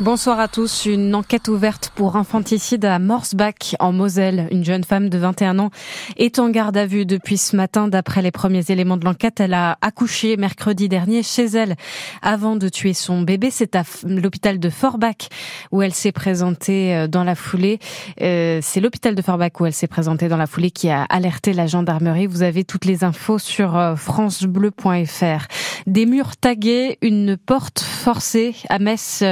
Bonsoir à tous. Une enquête ouverte pour infanticide à Morsbach en Moselle. Une jeune femme de 21 ans est en garde à vue depuis ce matin. D'après les premiers éléments de l'enquête, elle a accouché mercredi dernier chez elle avant de tuer son bébé. C'est à l'hôpital de Forbach où elle s'est présentée euh, dans la foulée. Euh, c'est l'hôpital de Forbach où elle s'est présentée dans la foulée qui a alerté la gendarmerie. Vous avez toutes les infos sur euh, francebleu.fr. Des murs tagués, une porte forcée à Metz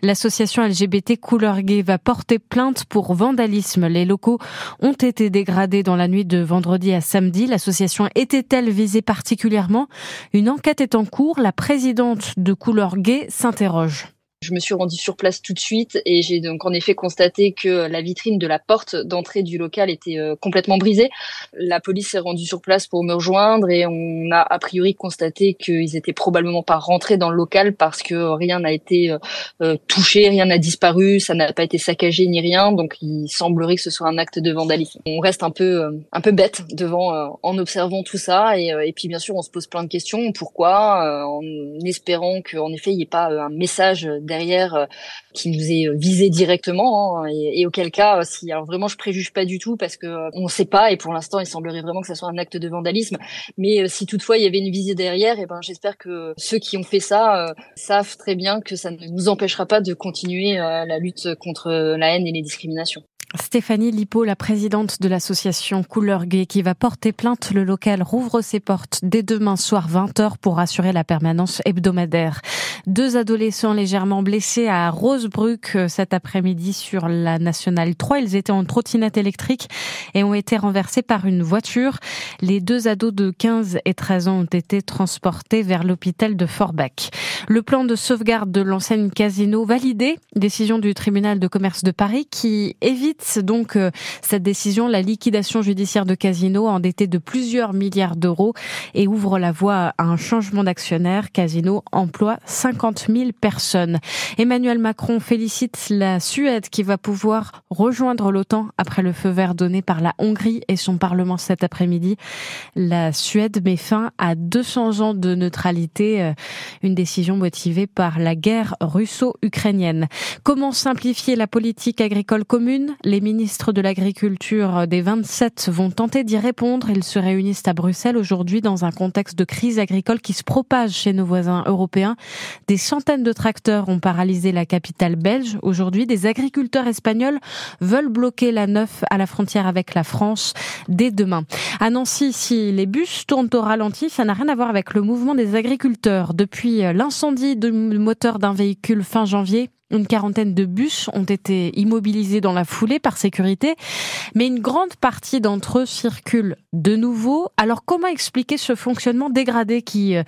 L'association LGBT Couleur Gay va porter plainte pour vandalisme. Les locaux ont été dégradés dans la nuit de vendredi à samedi. L'association était-elle visée particulièrement? Une enquête est en cours. La présidente de Couleur Gay s'interroge. Je me suis rendue sur place tout de suite et j'ai donc en effet constaté que la vitrine de la porte d'entrée du local était euh, complètement brisée. La police s'est rendue sur place pour me rejoindre et on a a priori constaté qu'ils étaient probablement pas rentrés dans le local parce que rien n'a été euh, euh, touché, rien n'a disparu, ça n'a pas été saccagé ni rien. Donc il semblerait que ce soit un acte de vandalisme. On reste un peu un peu bête devant en observant tout ça et, et, puis bien sûr on se pose plein de questions. Pourquoi En espérant qu'en effet il n'y ait pas un message derrière euh, qui nous est euh, visé directement hein, et, auquel cas euh, si alors vraiment je préjuge pas du tout parce que on sait pas et pour l'instant il semblerait vraiment que ça soit un acte de vandalisme mais si toutefois il y avait une visée derrière et ben j'espère que ceux qui ont fait ça savent très bien que ça ne nous empêchera pas de continuer la lutte contre la haine et les discriminations. Stéphanie Lipo, la présidente de l'association Couleur Gay, qui va porter plainte. Le local rouvre ses portes dès demain soir 20h pour assurer la permanence hebdomadaire. Deux adolescents légèrement blessés à Rosebruck euh, cet après-midi sur la Nationale 3. Ils étaient en trottinette électrique et ont été renversés par une voiture. Les deux ados de 15 et 13 ans ont été transportés vers l'hôpital de Forbach. Le plan de sauvegarde de l'enseigne Casino validé, décision du tribunal de commerce de Paris qui évite donc euh, cette décision la liquidation judiciaire de Casino endetté de plusieurs milliards d'euros et ouvre la voie à un changement d'actionnaire. Casino emploie 50 000 personnes. Emmanuel Macron félicite la Suède qui va pouvoir rejoindre l'OTAN après le feu vert donné par la Hongrie et son Parlement cet après-midi. La Suède met fin à 200 ans de neutralité, euh, une décision motivée par la guerre russo-ukrainienne. Comment simplifier la politique agricole commune? Les ministres de l'Agriculture des 27 vont tenter d'y répondre. Ils se réunissent à Bruxelles aujourd'hui dans un contexte de crise agricole qui se propage chez nos voisins européens. Des centaines de tracteurs ont paralysé la capitale belge. Aujourd'hui, des agriculteurs espagnols veulent bloquer la neuf à la frontière avec la France dès demain. À Nancy, si les bus tournent au ralenti, ça n'a rien à voir avec le mouvement des agriculteurs. Depuis l'incendie du moteur d'un véhicule fin janvier, une quarantaine de bus ont été immobilisés dans la foulée par sécurité, mais une grande partie d'entre eux circulent de nouveau. Alors comment expliquer ce fonctionnement dégradé qui euh,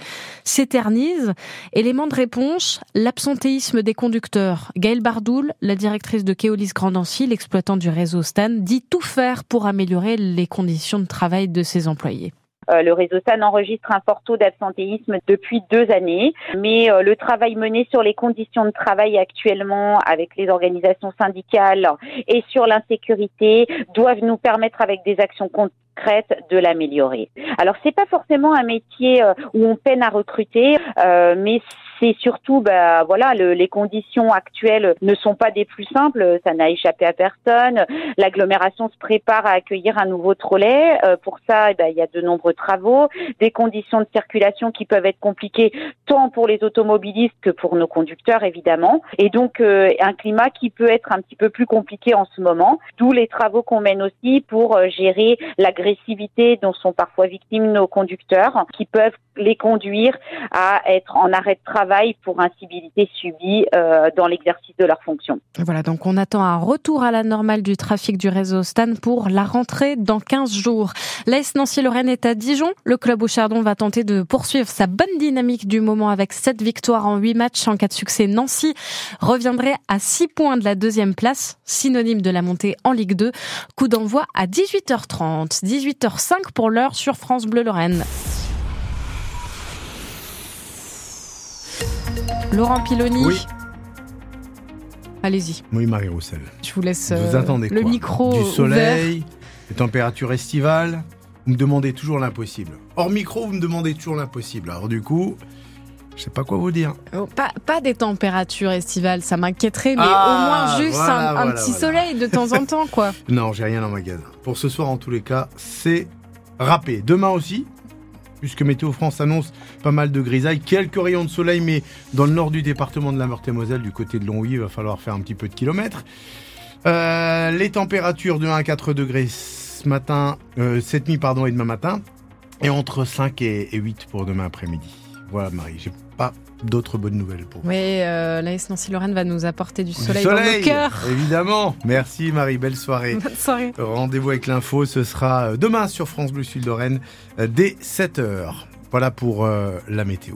s'éternise? Élément de réponse, l'absentéisme des conducteurs. Gaëlle Bardoul, la directrice de Keolis Grandancy, l'exploitant du réseau Stan, dit tout faire pour améliorer les conditions de travail de ses employés. Euh, le réseau SAN enregistre un fort taux d'absentéisme depuis deux années, mais euh, le travail mené sur les conditions de travail actuellement avec les organisations syndicales et sur l'insécurité doivent nous permettre avec des actions concrètes de l'améliorer. Alors c'est pas forcément un métier euh, où on peine à recruter, mais c'est surtout, bah, voilà, le, les conditions actuelles ne sont pas des plus simples. Ça n'a échappé à personne. L'agglomération se prépare à accueillir un nouveau trolley. Euh, pour ça, eh ben, il y a de nombreux travaux, des conditions de circulation qui peuvent être compliquées tant pour les automobilistes que pour nos conducteurs, évidemment. Et donc, euh, un climat qui peut être un petit peu plus compliqué en ce moment. D'où les travaux qu'on mène aussi pour euh, gérer l'agressivité dont sont parfois victimes nos conducteurs, qui peuvent les conduire à être en arrêt de travail pour incivilité subie euh, dans l'exercice de leurs fonctions. Voilà, donc on attend un retour à la normale du trafic du réseau Stan pour la rentrée dans 15 jours. L'AS Nancy-Lorraine est à Dijon. Le club au Chardon va tenter de poursuivre sa bonne dynamique du moment avec 7 victoires en 8 matchs. En cas de succès, Nancy reviendrait à 6 points de la deuxième place, synonyme de la montée en Ligue 2. Coup d'envoi à 18h30, 18h05 pour l'heure sur France Bleu Lorraine. Laurent Piloni. Oui. Allez-y. Oui, Marie-Roussel. Je vous laisse vous euh, attendez le quoi micro. Du soleil, des températures estivales. Vous me demandez toujours l'impossible. Hors micro, vous me demandez toujours l'impossible. Alors du coup, Je sais pas quoi vous dire. Oh, pas, pas des températures estivales, ça m'inquiéterait, mais Ah, au moins juste voilà, un, un voilà, petit voilà. soleil de temps en temps, quoi. Non, j'ai rien ma magasin. Pour ce soir, en tous les cas, c'est râpé. Demain aussi, puisque Météo France annonce pas mal de grisailles, quelques rayons de soleil, mais dans le nord du département de la Meurthe-et-Moselle, du côté de Longwy, il va falloir faire un petit peu de kilomètres. Euh, les températures de 1 à 4 degrés ce matin, euh, cette nuit, pardon, et demain matin, et entre 5 et, et 8 pour demain après-midi. Voilà, Marie, pas d'autres bonnes nouvelles pour vous. Oui, euh, l'AS Nancy-Lorraine va nous apporter du Du soleil, dans le cœur. évidemment. Merci Marie, belle soirée. Bonne soirée. Rendez-vous avec l'info, ce sera euh, demain sur France Bleu Sud Lorraine euh, dès 7h. Voilà pour euh, la météo.